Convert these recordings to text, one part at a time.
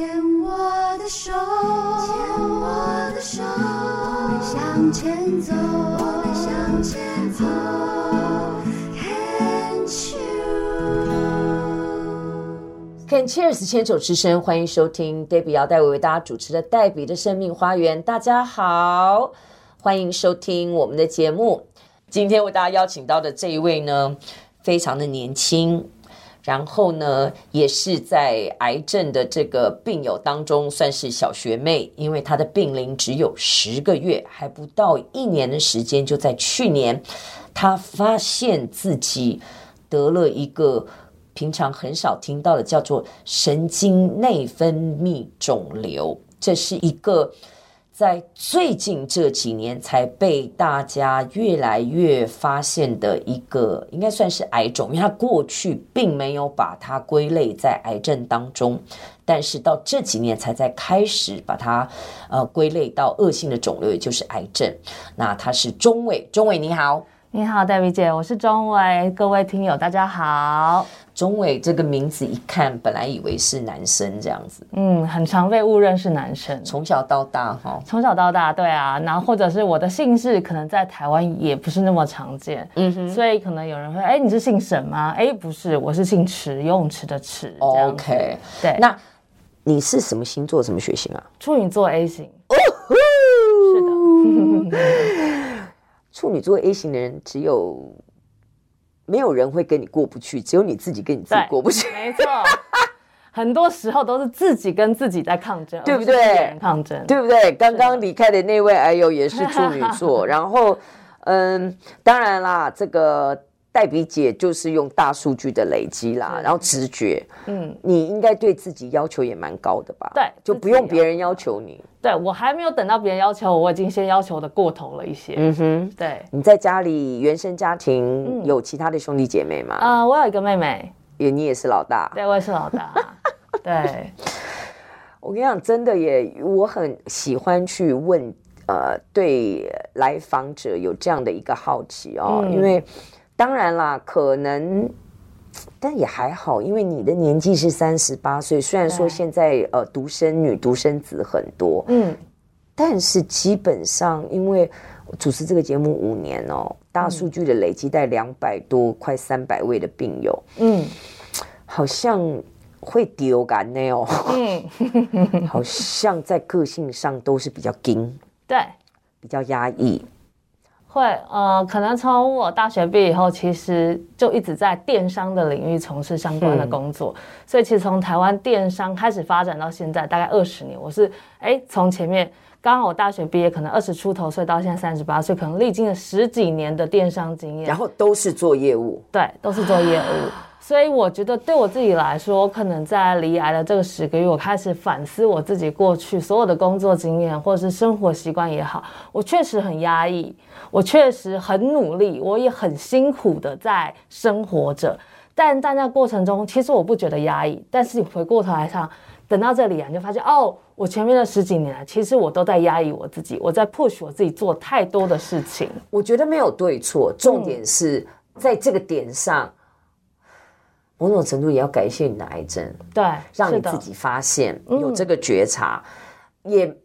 牵我的手，牵我的手，我们向前走，我们向前走。Can Cheers 牵手之声，欢迎收听 Debbie 姚代为为大家主持的《黛比的生命花园》。大家好，欢迎收听我们的节目。今天为大家邀请到的这一位呢，非常的年轻。然后呢，也是在癌症的这个病友当中算是小学妹，因为她的病龄只有十个月，还不到一年的时间。就在去年，她发现自己得了一个平常很少听到的，叫做神经内分泌肿瘤，这是一个。在最近这几年才被大家越来越发现的一个，应该算是癌种，因为它过去并没有把它归类在癌症当中，但是到这几年才在开始把它呃归类到恶性的肿瘤，也就是癌症。那他是中伟，中伟你好。你好，黛比姐，我是钟伟，各位听友大家好。钟伟这个名字一看，本来以为是男生这样子，嗯，很常被误认是男生。从小到大哈，从小到大，对啊，然后或者是我的姓氏可能在台湾也不是那么常见，嗯哼，所以可能有人会，哎，你是姓沈吗？哎，不是，我是姓池，游泳池的池。OK，对，那你是什么星座？什么血型啊？处女座 A 型。哦呼，是的。处女座 A 型的人，只有没有人会跟你过不去，只有你自己跟你自己过不去。没错，很多时候都是自己跟自己在抗争，对不对？抗争，对不对？刚刚离开的那位哎呦也是处女座，然后，嗯，当然啦，这个。黛比姐就是用大数据的累积啦，然后直觉，嗯，你应该对自己要求也蛮高的吧？对，就不用别人要求你。对，我还没有等到别人要求我，我已经先要求的过头了一些。嗯哼，对。你在家里原生家庭有其他的兄弟姐妹吗？啊，我有一个妹妹，也你也是老大。对，我也是老大。对，我跟你讲，真的耶，我很喜欢去问，呃，对来访者有这样的一个好奇哦，因为。当然啦，可能，但也还好，因为你的年纪是三十八岁。虽然说现在呃独生女、独生子很多，嗯，但是基本上，因为主持这个节目五年哦，大数据的累积在两百多、快三百位的病友，嗯，好像会丢感呢哦，嗯，好像在个性上都是比较硬，对，比较压抑。会，呃，可能从我大学毕业以后，其实就一直在电商的领域从事相关的工作，嗯、所以其实从台湾电商开始发展到现在，大概二十年，我是，哎，从前面刚好我大学毕业，可能二十出头岁到现在三十八岁，可能历经了十几年的电商经验，然后都是做业务，对，都是做业务。所以我觉得，对我自己来说，可能在离癌的这个十个月，我开始反思我自己过去所有的工作经验，或者是生活习惯也好，我确实很压抑，我确实很努力，我也很辛苦的在生活着。但在那过程中，其实我不觉得压抑。但是你回过头来看，等到这里啊，你就发现哦，我前面的十几年来，其实我都在压抑我自己，我在 push 我自己做太多的事情。我觉得没有对错，重点是在这个点上。嗯某种程度也要感谢你的癌症，对，让你自己发现有这个觉察，嗯、也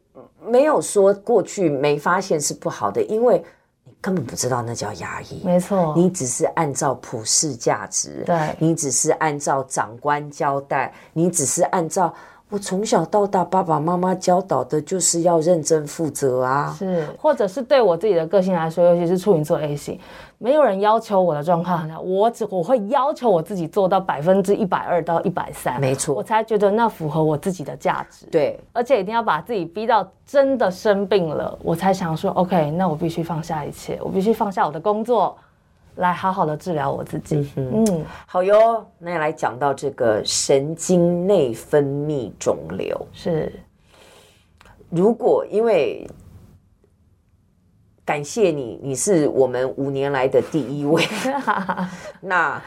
没有说过去没发现是不好的，因为你根本不知道那叫压抑，没错，你只是按照普世价值，对，你只是按照长官交代，你只是按照。我从小到大，爸爸妈妈教导的就是要认真负责啊。是，或者是对我自己的个性来说，尤其是处女座 A 型，没有人要求我的状况很好，我只我会要求我自己做到百分之一百二到一百三，没错，我才觉得那符合我自己的价值。对，而且一定要把自己逼到真的生病了，我才想说，OK，那我必须放下一切，我必须放下我的工作。来好好的治疗我自己。嗯，嗯，好哟。那要来讲到这个神经内分泌肿瘤。是，如果因为感谢你，你是我们五年来的第一位。那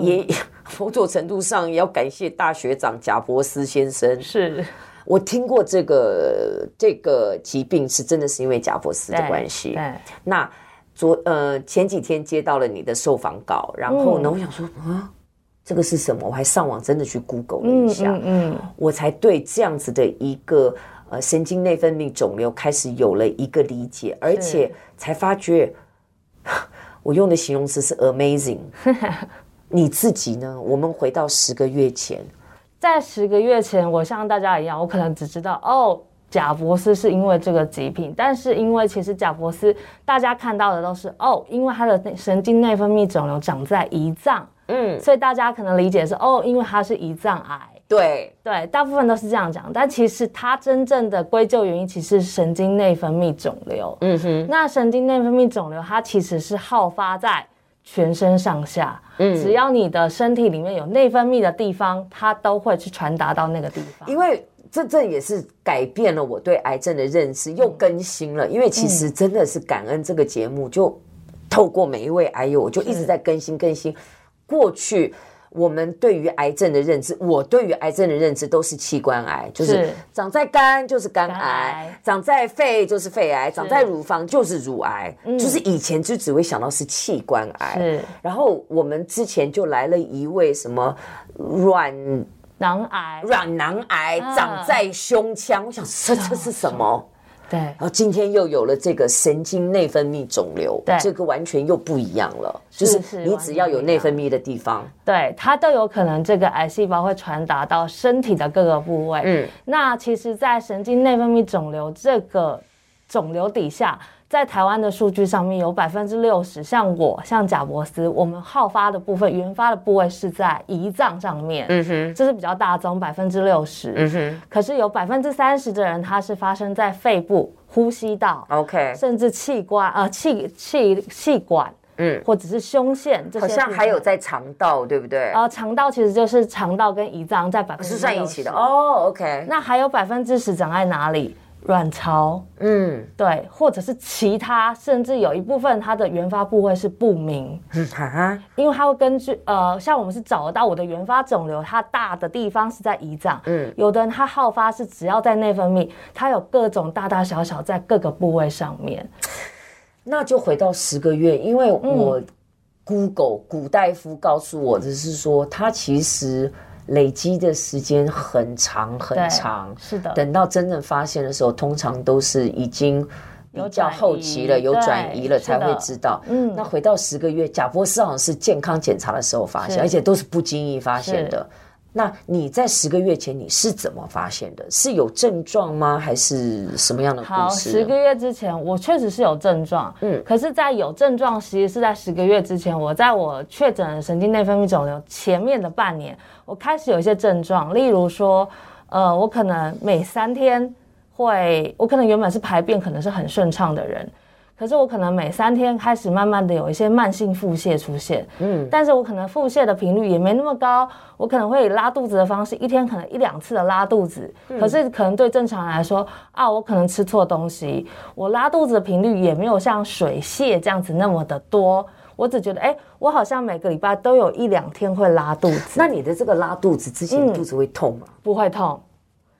也 某种程度上也要感谢大学长贾伯斯先生。是我听过这个这个疾病是真的是因为贾伯斯的关系。对，那。昨呃前几天接到了你的受访稿，然后呢，嗯、我想说啊，这个是什么？我还上网真的去 Google 了一下，嗯嗯，嗯我才对这样子的一个呃神经内分泌肿瘤开始有了一个理解，而且才发觉，我用的形容词是 amazing。你自己呢？我们回到十个月前，在十个月前，我像大家一样，我可能只知道哦。贾博斯是因为这个疾病，但是因为其实贾博斯大家看到的都是哦，因为他的神经内分泌肿瘤长在胰脏，嗯，所以大家可能理解是哦，因为他是胰脏癌，对。对，大部分都是这样讲，但其实他真正的归咎原因其实是神经内分泌肿瘤，嗯哼，那神经内分泌肿瘤它其实是好发在全身上下，嗯，只要你的身体里面有内分泌的地方，它都会去传达到那个地方，因为。这这也是改变了我对癌症的认识，又更新了。因为其实真的是感恩这个节目，就透过每一位癌友，我就一直在更新更新。过去我们对于癌症的认知，我对于癌症的认知都是器官癌，就是长在肝就是肝癌，长在肺就是肺癌，长在乳房就是乳癌，就是以前就只会想到是器官癌。然后我们之前就来了一位什么软。囊癌，软囊癌长在胸腔，我想这这是什么？对，然后今天又有了这个神经内分泌肿瘤，对，这个完全又不一样了。就是你只要有内分泌的地方，对，它都有可能这个癌细胞会传达到身体的各个部位。嗯，那其实，在神经内分泌肿瘤这个肿瘤底下。在台湾的数据上面有百分之六十，像我，像贾伯斯，我们好发的部分，原发的部位是在胰脏上面，嗯哼，这是比较大宗，百分之六十，嗯哼。可是有百分之三十的人，它是发生在肺部、呼吸道，OK，甚至器官，呃，气气气管，嗯，或者是胸腺这些，好像还有在肠道，对不对？呃，肠道其实就是肠道跟胰脏在百分之是算一起的哦，OK。那还有百分之十长在哪里？卵巢，嗯，对，或者是其他，甚至有一部分它的原发部位是不明，因为它会根据呃，像我们是找得到我的原发肿瘤，它大的地方是在胰脏，嗯，有的人他好发是只要在内分泌，它有各种大大小小在各个部位上面，那就回到十个月，因为我 Google 古大夫告诉我的是说，他其实。累积的时间很长很长，是的。等到真正发现的时候，通常都是已经比较后期了，有转移了才会知道。嗯，那回到十个月，贾博士好像是健康检查的时候发现，而且都是不经意发现的。那你在十个月前你是怎么发现的？是有症状吗？还是什么样的故事？好，十个月之前我确实是有症状，嗯，可是，在有症状，其实是在十个月之前，我在我确诊神经内分泌肿瘤前面的半年，我开始有一些症状，例如说，呃，我可能每三天会，我可能原本是排便可能是很顺畅的人。可是我可能每三天开始慢慢的有一些慢性腹泻出现，嗯，但是我可能腹泻的频率也没那么高，我可能会以拉肚子的方式，一天可能一两次的拉肚子，可是可能对正常人来说啊，我可能吃错东西，我拉肚子的频率也没有像水泻这样子那么的多，我只觉得哎，我好像每个礼拜都有一两天会拉肚子。那你的这个拉肚子之前肚子会痛吗？不会痛。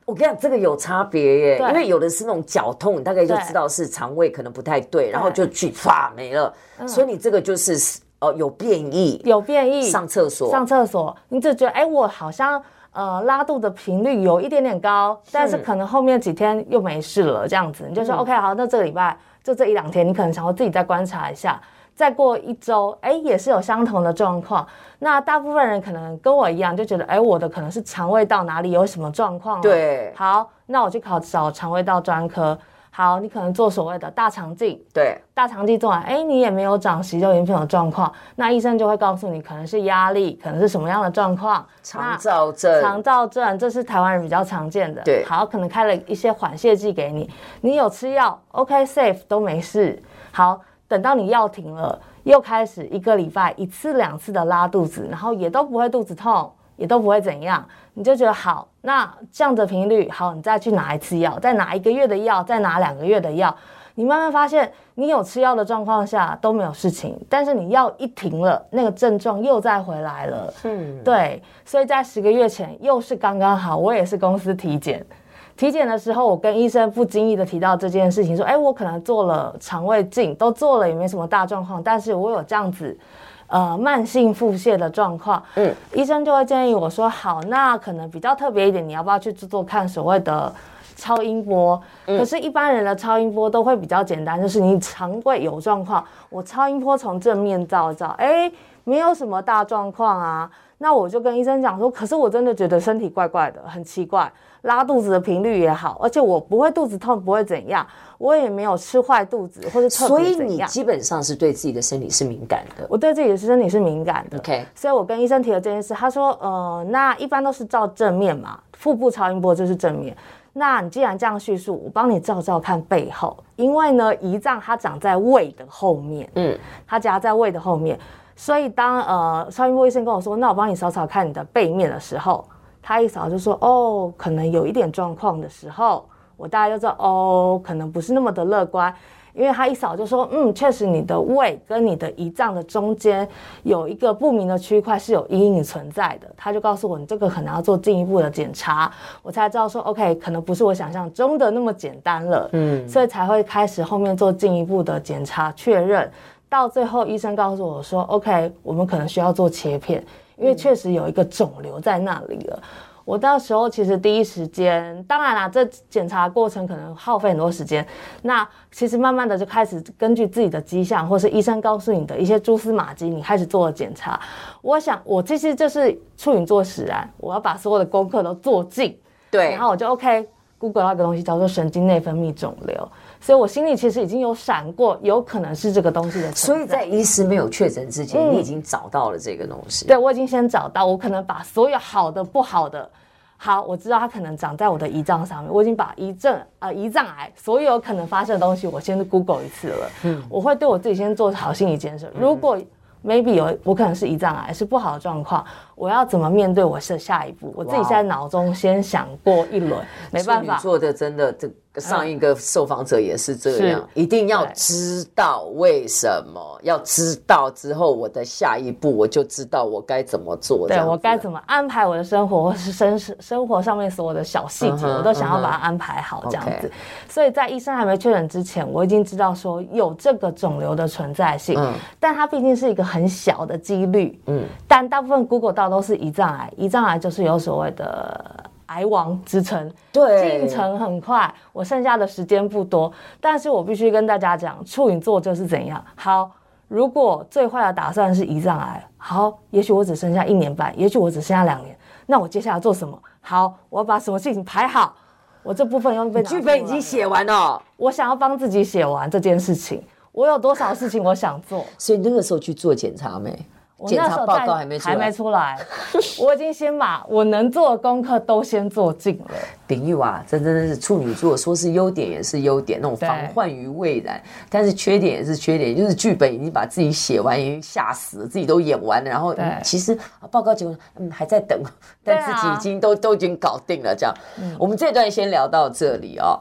我跟你讲，这个有差别耶，因为有的是那种绞痛，你大概就知道是肠胃可能不太对，然后就去唰没了。所以你这个就是哦有变异，有变异，上厕所，上厕所，你就觉得哎，我好像呃拉肚的频率有一点点高，但是可能后面几天又没事了，这样子。你就说 OK 好，那这个礼拜就这一两天，你可能想要自己再观察一下。再过一周，哎，也是有相同的状况。那大部分人可能跟我一样，就觉得，哎，我的可能是肠胃道哪里有什么状况。对，好，那我去考找肠胃道专科。好，你可能做所谓的大肠镜。对，大肠镜做完，哎，你也没有长息肉炎这种状况，那医生就会告诉你，可能是压力，可能是什么样的状况。肠躁症。肠躁症，这是台湾人比较常见的。对，好，可能开了一些缓泻剂给你，你有吃药，OK，safe 都没事。好。等到你药停了，又开始一个礼拜一次两次的拉肚子，然后也都不会肚子痛，也都不会怎样，你就觉得好，那这样的频率好，你再去拿一次药，再拿一个月的药，再拿两个月的药，你慢慢发现，你有吃药的状况下都没有事情，但是你药一停了，那个症状又再回来了。嗯，对，所以在十个月前又是刚刚好，我也是公司体检。体检的时候，我跟医生不经意的提到这件事情，说：“哎，我可能做了肠胃镜，都做了，也没什么大状况，但是我有这样子，呃慢性腹泻的状况，嗯，医生就会建议我说，好，那可能比较特别一点，你要不要去做做看所谓的超音波？嗯、可是，一般人的超音波都会比较简单，就是你肠胃有状况，我超音波从正面照照，哎，没有什么大状况啊。那我就跟医生讲说，可是我真的觉得身体怪怪的，很奇怪，拉肚子的频率也好，而且我不会肚子痛，不会怎样，我也没有吃坏肚子或者特别。所以你基本上是对自己的身体是敏感的。我对自己的身体是敏感的。OK，所以我跟医生提了这件事，他说，呃，那一般都是照正面嘛，腹部超音波就是正面。那你既然这样叙述，我帮你照照看背后，因为呢，胰脏它长在胃的后面，嗯，它夹在胃的后面。所以当呃超音波医生跟我说，那我帮你扫扫看你的背面的时候，他一扫就说，哦，可能有一点状况的时候，我大概就知道，哦，可能不是那么的乐观，因为他一扫就说，嗯，确实你的胃跟你的胰脏的中间有一个不明的区块是有阴影存在的，他就告诉我，你这个可能要做进一步的检查，我才知道说，OK，可能不是我想象中的那么简单了，嗯，所以才会开始后面做进一步的检查确认。到最后，医生告诉我说：“OK，我们可能需要做切片，因为确实有一个肿瘤在那里了。”我到时候其实第一时间，当然啦，这检查过程可能耗费很多时间。那其实慢慢的就开始根据自己的迹象，或是医生告诉你的一些蛛丝马迹，你开始做了检查。我想，我其实就是处女座使然，我要把所有的功课都做尽。对，然后我就 OK，Google 那个东西叫做神经内分泌肿瘤。所以，我心里其实已经有闪过，有可能是这个东西的。所以在医师没有确诊之前，嗯、你已经找到了这个东西。对，我已经先找到，我可能把所有好的、不好的，好，我知道它可能长在我的胰脏上面。我已经把胰症啊、呃、胰脏癌所有可能发生的东西，我先 Google 一次了。嗯，我会对我自己先做好心理建设。如果 maybe 有我可能是胰脏癌，是不好的状况，我要怎么面对我的下一步？我自己在脑中先想过一轮，没办法。做的真的这。上一个受访者也是这样，一定要知道为什么，要知道之后，我的下一步我就知道我该怎么做。对，我该怎么安排我的生活，或是生生活上面所有的小细节，我都想要把它安排好这样子。所以在医生还没确诊之前，我已经知道说有这个肿瘤的存在性，但它毕竟是一个很小的几率。嗯，但大部分 Google 到都是胰脏癌，胰脏癌就是有所谓的。癌王之称，对，进程很快，我剩下的时间不多，但是我必须跟大家讲，处女座就是怎样。好，如果最坏的打算是胰脏癌，好，也许我只剩下一年半，也许我只剩下两年，那我接下来做什么？好，我要把什么事情排好，我这部分要被剧本已经写完了，我想要帮自己写完这件事情，我有多少事情我想做，所以那个时候去做检查没？检查报告还没还没出来，我已经先把我能做的功课都先做尽了。秉玉啊，这真的是处女座，说是优点也是优点，那种防患于未然，但是缺点也是缺点，就是剧本已经把自己写完，已经吓死了，自己都演完了，然后其实报告结果嗯还在等，但 自己已经都都已经搞定了。这样，我们这段先聊到这里哦。